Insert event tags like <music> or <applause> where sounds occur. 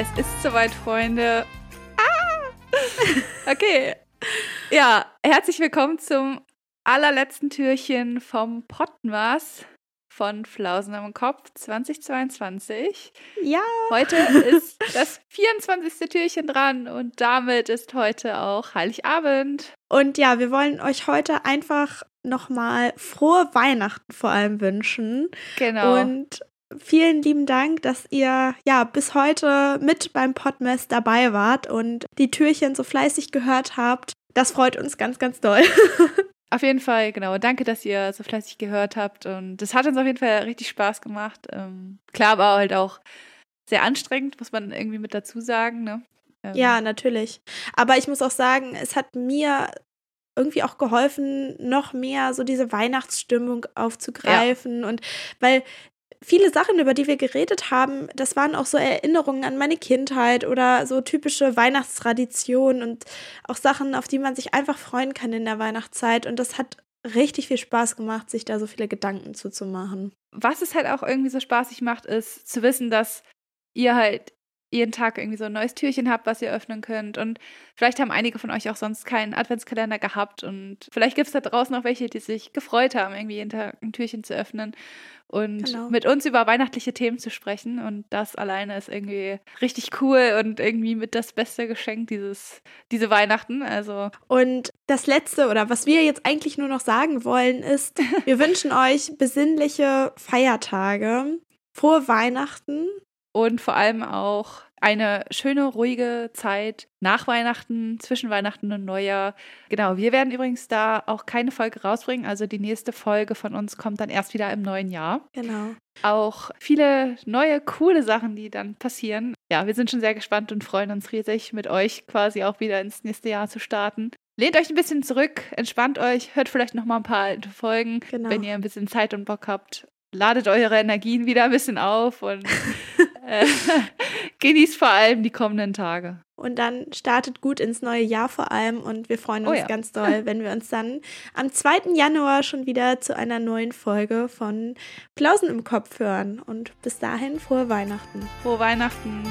Es ist soweit, Freunde. Ah! Okay. Ja, herzlich willkommen zum allerletzten Türchen vom Pottenwas von Flausen am Kopf 2022. Ja. Heute <laughs> ist das 24. Türchen dran und damit ist heute auch Heiligabend. Und ja, wir wollen euch heute einfach nochmal frohe Weihnachten vor allem wünschen. Genau. Und vielen lieben Dank, dass ihr ja bis heute mit beim Podmess dabei wart und die Türchen so fleißig gehört habt. Das freut uns ganz, ganz doll. <laughs> Auf jeden Fall, genau. Danke, dass ihr so fleißig gehört habt. Und es hat uns auf jeden Fall richtig Spaß gemacht. Ähm, klar, war halt auch sehr anstrengend, muss man irgendwie mit dazu sagen. Ne? Ähm. Ja, natürlich. Aber ich muss auch sagen, es hat mir irgendwie auch geholfen, noch mehr so diese Weihnachtsstimmung aufzugreifen. Ja. Und weil viele Sachen, über die wir geredet haben, das waren auch so Erinnerungen an meine Kindheit oder so typische Weihnachtstraditionen und auch Sachen, auf die man sich einfach freuen kann in der Weihnachtszeit. Und das hat richtig viel Spaß gemacht, sich da so viele Gedanken zuzumachen. Was es halt auch irgendwie so spaßig macht, ist zu wissen, dass ihr halt jeden Tag irgendwie so ein neues Türchen habt, was ihr öffnen könnt. Und vielleicht haben einige von euch auch sonst keinen Adventskalender gehabt. Und vielleicht gibt es da draußen auch welche, die sich gefreut haben, irgendwie jeden Tag ein Türchen zu öffnen und genau. mit uns über weihnachtliche Themen zu sprechen. Und das alleine ist irgendwie richtig cool und irgendwie mit das beste Geschenk dieses, diese Weihnachten. Also. Und das Letzte oder was wir jetzt eigentlich nur noch sagen wollen, ist, <laughs> wir wünschen euch besinnliche Feiertage, frohe Weihnachten. Und vor allem auch eine schöne, ruhige Zeit nach Weihnachten, zwischen Weihnachten und Neujahr. Genau, wir werden übrigens da auch keine Folge rausbringen. Also die nächste Folge von uns kommt dann erst wieder im neuen Jahr. Genau. Auch viele neue, coole Sachen, die dann passieren. Ja, wir sind schon sehr gespannt und freuen uns riesig, mit euch quasi auch wieder ins nächste Jahr zu starten. Lehnt euch ein bisschen zurück, entspannt euch, hört vielleicht noch mal ein paar alte Folgen, genau. wenn ihr ein bisschen Zeit und Bock habt. Ladet eure Energien wieder ein bisschen auf und <laughs> äh, <laughs> genießt vor allem die kommenden Tage. Und dann startet gut ins neue Jahr vor allem und wir freuen uns oh ja. ganz <laughs> doll, wenn wir uns dann am 2. Januar schon wieder zu einer neuen Folge von Klausen im Kopf hören. Und bis dahin frohe Weihnachten. Frohe Weihnachten.